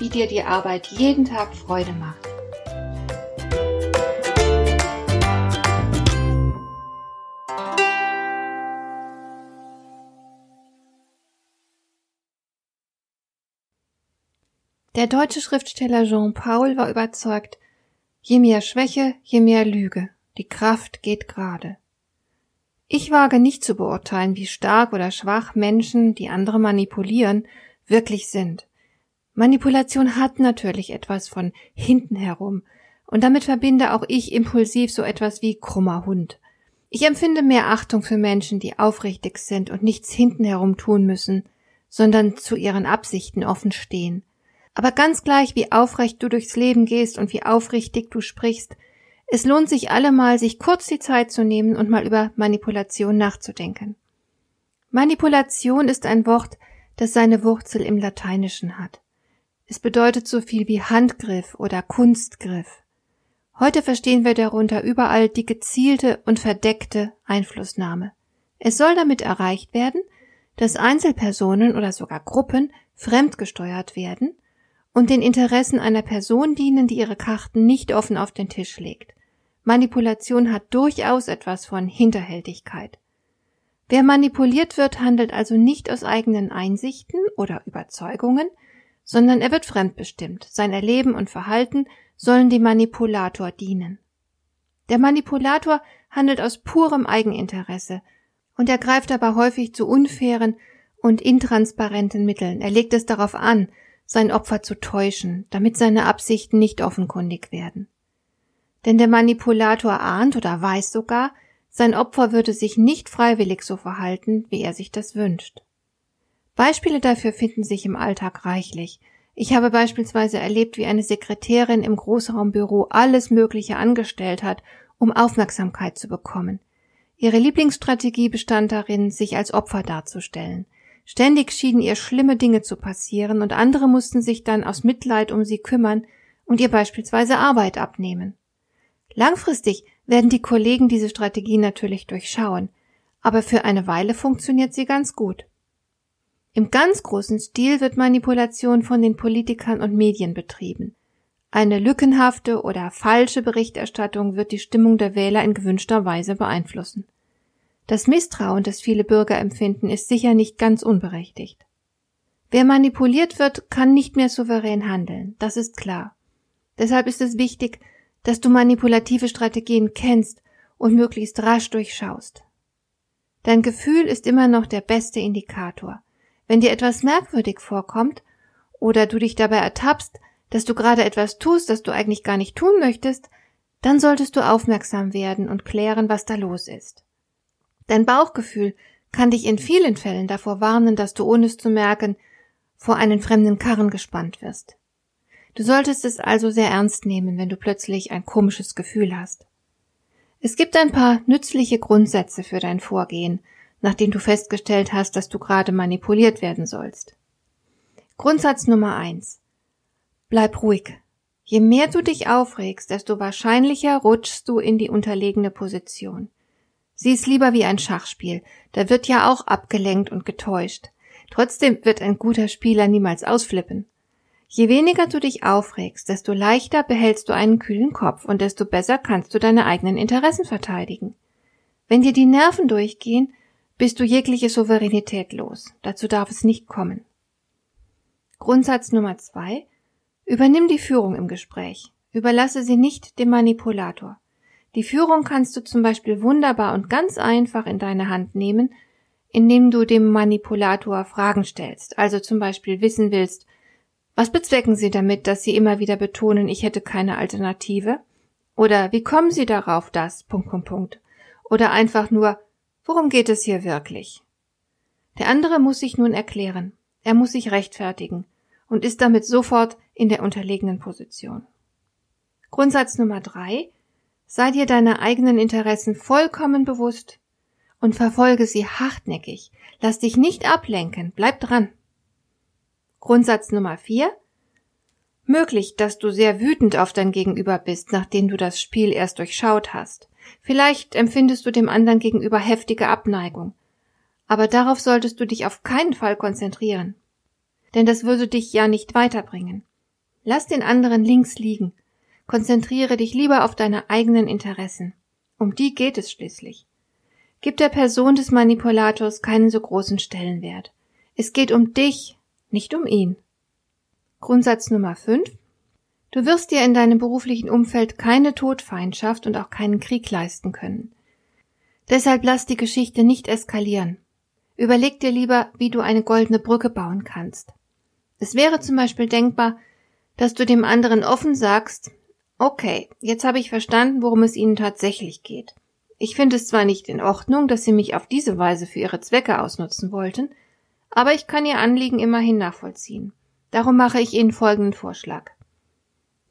wie dir die Arbeit jeden Tag Freude macht. Der deutsche Schriftsteller Jean Paul war überzeugt, je mehr Schwäche, je mehr Lüge, die Kraft geht gerade. Ich wage nicht zu beurteilen, wie stark oder schwach Menschen, die andere manipulieren, wirklich sind. Manipulation hat natürlich etwas von hinten herum, und damit verbinde auch ich impulsiv so etwas wie krummer Hund. Ich empfinde mehr Achtung für Menschen, die aufrichtig sind und nichts hinten herum tun müssen, sondern zu ihren Absichten offen stehen. Aber ganz gleich, wie aufrecht du durchs Leben gehst und wie aufrichtig du sprichst, es lohnt sich allemal, sich kurz die Zeit zu nehmen und mal über Manipulation nachzudenken. Manipulation ist ein Wort, das seine Wurzel im Lateinischen hat. Es bedeutet so viel wie Handgriff oder Kunstgriff. Heute verstehen wir darunter überall die gezielte und verdeckte Einflussnahme. Es soll damit erreicht werden, dass Einzelpersonen oder sogar Gruppen fremdgesteuert werden und den Interessen einer Person dienen, die ihre Karten nicht offen auf den Tisch legt. Manipulation hat durchaus etwas von Hinterhältigkeit. Wer manipuliert wird, handelt also nicht aus eigenen Einsichten oder Überzeugungen, sondern er wird fremdbestimmt. Sein Erleben und Verhalten sollen dem Manipulator dienen. Der Manipulator handelt aus purem Eigeninteresse und er greift aber häufig zu unfairen und intransparenten Mitteln. Er legt es darauf an, sein Opfer zu täuschen, damit seine Absichten nicht offenkundig werden. Denn der Manipulator ahnt oder weiß sogar, sein Opfer würde sich nicht freiwillig so verhalten, wie er sich das wünscht. Beispiele dafür finden sich im Alltag reichlich. Ich habe beispielsweise erlebt, wie eine Sekretärin im Großraumbüro alles Mögliche angestellt hat, um Aufmerksamkeit zu bekommen. Ihre Lieblingsstrategie bestand darin, sich als Opfer darzustellen. Ständig schienen ihr schlimme Dinge zu passieren und andere mussten sich dann aus Mitleid um sie kümmern und ihr beispielsweise Arbeit abnehmen. Langfristig werden die Kollegen diese Strategie natürlich durchschauen, aber für eine Weile funktioniert sie ganz gut. Im ganz großen Stil wird Manipulation von den Politikern und Medien betrieben. Eine lückenhafte oder falsche Berichterstattung wird die Stimmung der Wähler in gewünschter Weise beeinflussen. Das Misstrauen, das viele Bürger empfinden, ist sicher nicht ganz unberechtigt. Wer manipuliert wird, kann nicht mehr souverän handeln, das ist klar. Deshalb ist es wichtig, dass du manipulative Strategien kennst und möglichst rasch durchschaust. Dein Gefühl ist immer noch der beste Indikator. Wenn dir etwas merkwürdig vorkommt oder du dich dabei ertappst, dass du gerade etwas tust, das du eigentlich gar nicht tun möchtest, dann solltest du aufmerksam werden und klären, was da los ist. Dein Bauchgefühl kann dich in vielen Fällen davor warnen, dass du ohne es zu merken vor einen fremden Karren gespannt wirst. Du solltest es also sehr ernst nehmen, wenn du plötzlich ein komisches Gefühl hast. Es gibt ein paar nützliche Grundsätze für dein Vorgehen, nachdem du festgestellt hast, dass du gerade manipuliert werden sollst. Grundsatz Nummer eins: Bleib ruhig. Je mehr du dich aufregst, desto wahrscheinlicher rutschst du in die unterlegene Position. Sieh es lieber wie ein Schachspiel, da wird ja auch abgelenkt und getäuscht. Trotzdem wird ein guter Spieler niemals ausflippen. Je weniger du dich aufregst, desto leichter behältst du einen kühlen Kopf und desto besser kannst du deine eigenen Interessen verteidigen. Wenn dir die Nerven durchgehen, bist du jegliche Souveränität los. Dazu darf es nicht kommen. Grundsatz Nummer zwei. Übernimm die Führung im Gespräch. Überlasse sie nicht dem Manipulator. Die Führung kannst du zum Beispiel wunderbar und ganz einfach in deine Hand nehmen, indem du dem Manipulator Fragen stellst. Also zum Beispiel wissen willst, was bezwecken Sie damit, dass Sie immer wieder betonen, ich hätte keine Alternative? Oder wie kommen Sie darauf, dass, Punkt, Punkt, Punkt. Oder einfach nur, Worum geht es hier wirklich? Der andere muss sich nun erklären, er muss sich rechtfertigen und ist damit sofort in der unterlegenen Position. Grundsatz Nummer drei. Sei dir deiner eigenen Interessen vollkommen bewusst und verfolge sie hartnäckig. Lass dich nicht ablenken. Bleib dran. Grundsatz Nummer vier. Möglich, dass du sehr wütend auf dein Gegenüber bist, nachdem du das Spiel erst durchschaut hast. Vielleicht empfindest du dem anderen gegenüber heftige Abneigung. Aber darauf solltest du dich auf keinen Fall konzentrieren. Denn das würde dich ja nicht weiterbringen. Lass den anderen links liegen. Konzentriere dich lieber auf deine eigenen Interessen. Um die geht es schließlich. Gib der Person des Manipulators keinen so großen Stellenwert. Es geht um dich, nicht um ihn. Grundsatz Nummer 5. Du wirst dir in deinem beruflichen Umfeld keine Todfeindschaft und auch keinen Krieg leisten können. Deshalb lass die Geschichte nicht eskalieren. Überleg dir lieber, wie du eine goldene Brücke bauen kannst. Es wäre zum Beispiel denkbar, dass du dem anderen offen sagst, okay, jetzt habe ich verstanden, worum es Ihnen tatsächlich geht. Ich finde es zwar nicht in Ordnung, dass Sie mich auf diese Weise für Ihre Zwecke ausnutzen wollten, aber ich kann Ihr Anliegen immerhin nachvollziehen. Darum mache ich Ihnen folgenden Vorschlag.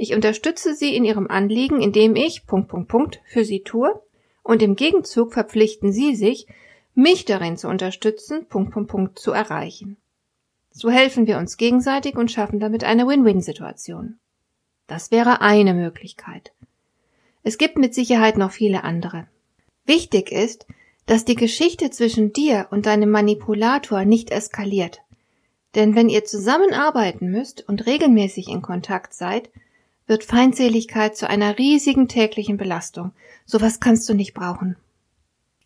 Ich unterstütze Sie in Ihrem Anliegen, indem ich Punkt, Punkt, Punkt für Sie tue, und im Gegenzug verpflichten Sie sich, mich darin zu unterstützen, Punkt, Punkt, Punkt zu erreichen. So helfen wir uns gegenseitig und schaffen damit eine Win-Win-Situation. Das wäre eine Möglichkeit. Es gibt mit Sicherheit noch viele andere. Wichtig ist, dass die Geschichte zwischen dir und deinem Manipulator nicht eskaliert. Denn wenn ihr zusammenarbeiten müsst und regelmäßig in Kontakt seid, wird Feindseligkeit zu einer riesigen täglichen Belastung. Sowas kannst du nicht brauchen.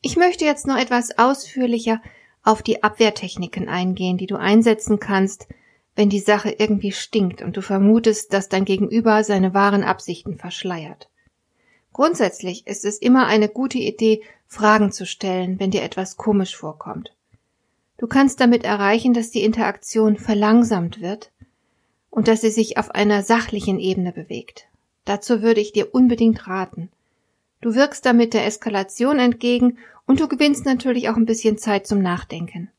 Ich möchte jetzt noch etwas ausführlicher auf die Abwehrtechniken eingehen, die du einsetzen kannst, wenn die Sache irgendwie stinkt und du vermutest, dass dein Gegenüber seine wahren Absichten verschleiert. Grundsätzlich ist es immer eine gute Idee, Fragen zu stellen, wenn dir etwas komisch vorkommt. Du kannst damit erreichen, dass die Interaktion verlangsamt wird und dass sie sich auf einer sachlichen Ebene bewegt. Dazu würde ich dir unbedingt raten. Du wirkst damit der Eskalation entgegen und du gewinnst natürlich auch ein bisschen Zeit zum Nachdenken.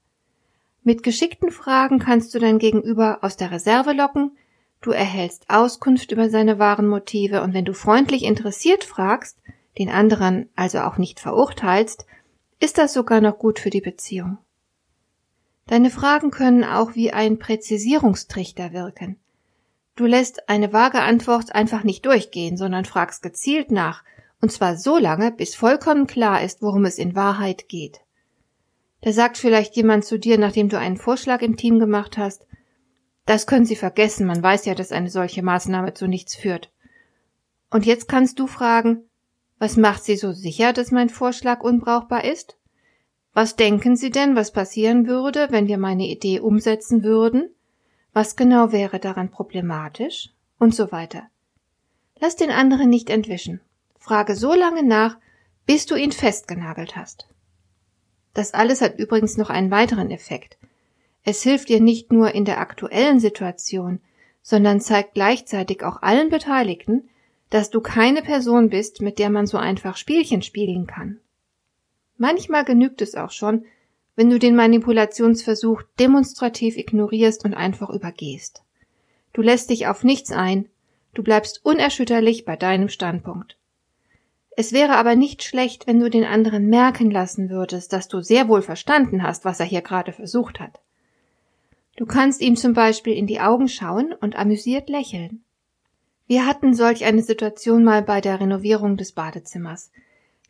Mit geschickten Fragen kannst du dein Gegenüber aus der Reserve locken, du erhältst Auskunft über seine wahren Motive und wenn du freundlich interessiert fragst, den anderen also auch nicht verurteilst, ist das sogar noch gut für die Beziehung. Deine Fragen können auch wie ein Präzisierungstrichter wirken. Du lässt eine vage Antwort einfach nicht durchgehen, sondern fragst gezielt nach, und zwar so lange, bis vollkommen klar ist, worum es in Wahrheit geht. Da sagt vielleicht jemand zu dir, nachdem du einen Vorschlag im Team gemacht hast, das können Sie vergessen, man weiß ja, dass eine solche Maßnahme zu nichts führt. Und jetzt kannst du fragen, was macht Sie so sicher, dass mein Vorschlag unbrauchbar ist? Was denken Sie denn, was passieren würde, wenn wir meine Idee umsetzen würden? Was genau wäre daran problematisch? Und so weiter. Lass den anderen nicht entwischen. Frage so lange nach, bis du ihn festgenagelt hast. Das alles hat übrigens noch einen weiteren Effekt. Es hilft dir nicht nur in der aktuellen Situation, sondern zeigt gleichzeitig auch allen Beteiligten, dass du keine Person bist, mit der man so einfach Spielchen spielen kann. Manchmal genügt es auch schon, wenn du den Manipulationsversuch demonstrativ ignorierst und einfach übergehst. Du lässt dich auf nichts ein, du bleibst unerschütterlich bei deinem Standpunkt. Es wäre aber nicht schlecht, wenn du den anderen merken lassen würdest, dass du sehr wohl verstanden hast, was er hier gerade versucht hat. Du kannst ihm zum Beispiel in die Augen schauen und amüsiert lächeln. Wir hatten solch eine Situation mal bei der Renovierung des Badezimmers.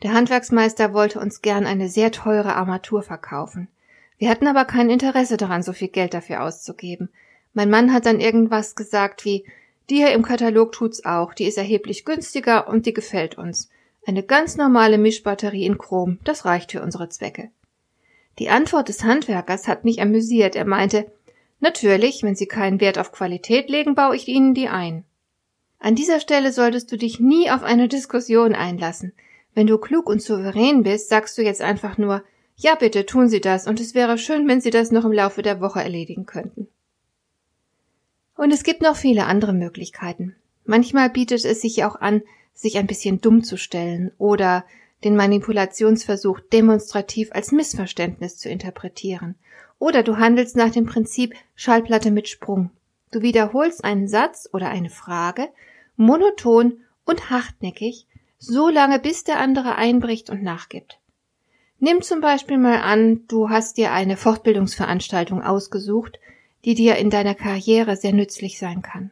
Der Handwerksmeister wollte uns gern eine sehr teure Armatur verkaufen. Wir hatten aber kein Interesse daran, so viel Geld dafür auszugeben. Mein Mann hat dann irgendwas gesagt wie, die hier im Katalog tut's auch, die ist erheblich günstiger und die gefällt uns. Eine ganz normale Mischbatterie in Chrom, das reicht für unsere Zwecke. Die Antwort des Handwerkers hat mich amüsiert. Er meinte, natürlich, wenn Sie keinen Wert auf Qualität legen, baue ich Ihnen die ein. An dieser Stelle solltest du dich nie auf eine Diskussion einlassen. Wenn du klug und souverän bist, sagst du jetzt einfach nur, ja bitte tun Sie das, und es wäre schön, wenn Sie das noch im Laufe der Woche erledigen könnten. Und es gibt noch viele andere Möglichkeiten. Manchmal bietet es sich auch an, sich ein bisschen dumm zu stellen oder den Manipulationsversuch demonstrativ als Missverständnis zu interpretieren. Oder du handelst nach dem Prinzip Schallplatte mit Sprung. Du wiederholst einen Satz oder eine Frage monoton und hartnäckig, so lange bis der andere einbricht und nachgibt. Nimm zum Beispiel mal an, du hast dir eine Fortbildungsveranstaltung ausgesucht, die dir in deiner Karriere sehr nützlich sein kann.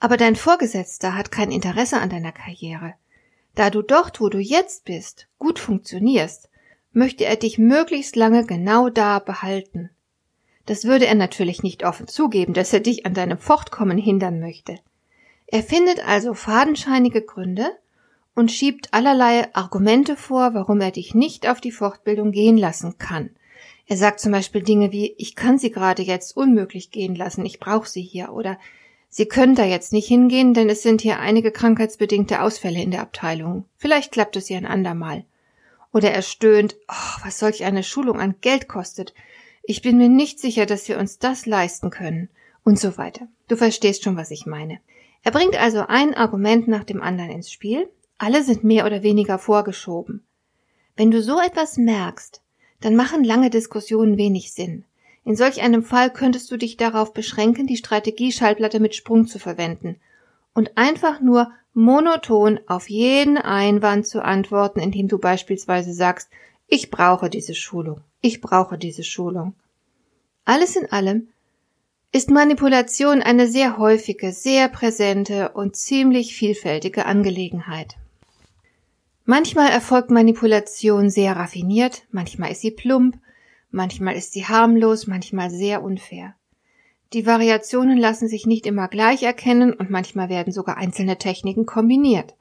Aber dein Vorgesetzter hat kein Interesse an deiner Karriere. Da du dort, wo du jetzt bist, gut funktionierst, möchte er dich möglichst lange genau da behalten. Das würde er natürlich nicht offen zugeben, dass er dich an deinem Fortkommen hindern möchte. Er findet also fadenscheinige Gründe und schiebt allerlei Argumente vor, warum er dich nicht auf die Fortbildung gehen lassen kann. Er sagt zum Beispiel Dinge wie ich kann sie gerade jetzt unmöglich gehen lassen, ich brauche sie hier oder Sie können da jetzt nicht hingehen, denn es sind hier einige krankheitsbedingte Ausfälle in der Abteilung. Vielleicht klappt es ja ein andermal. Oder er stöhnt, oh, was solch eine Schulung an Geld kostet. Ich bin mir nicht sicher, dass wir uns das leisten können. Und so weiter. Du verstehst schon, was ich meine. Er bringt also ein Argument nach dem anderen ins Spiel. Alle sind mehr oder weniger vorgeschoben. Wenn du so etwas merkst, dann machen lange Diskussionen wenig Sinn. In solch einem Fall könntest du dich darauf beschränken, die Strategie Schallplatte mit Sprung zu verwenden und einfach nur monoton auf jeden Einwand zu antworten, indem du beispielsweise sagst, ich brauche diese Schulung, ich brauche diese Schulung. Alles in allem ist Manipulation eine sehr häufige, sehr präsente und ziemlich vielfältige Angelegenheit. Manchmal erfolgt Manipulation sehr raffiniert, manchmal ist sie plump, Manchmal ist sie harmlos, manchmal sehr unfair. Die Variationen lassen sich nicht immer gleich erkennen und manchmal werden sogar einzelne Techniken kombiniert.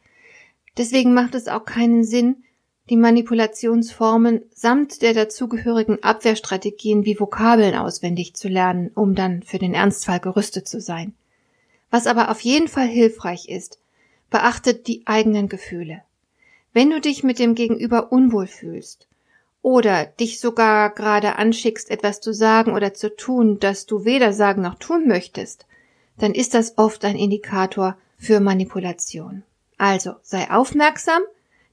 Deswegen macht es auch keinen Sinn, die Manipulationsformen samt der dazugehörigen Abwehrstrategien wie Vokabeln auswendig zu lernen, um dann für den Ernstfall gerüstet zu sein. Was aber auf jeden Fall hilfreich ist, beachtet die eigenen Gefühle. Wenn du dich mit dem Gegenüber unwohl fühlst oder dich sogar gerade anschickst, etwas zu sagen oder zu tun, das du weder sagen noch tun möchtest, dann ist das oft ein Indikator für Manipulation. Also sei aufmerksam,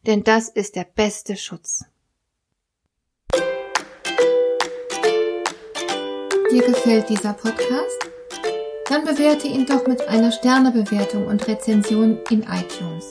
denn das ist der beste Schutz. Dir gefällt dieser Podcast? Dann bewerte ihn doch mit einer Sternebewertung und Rezension in iTunes.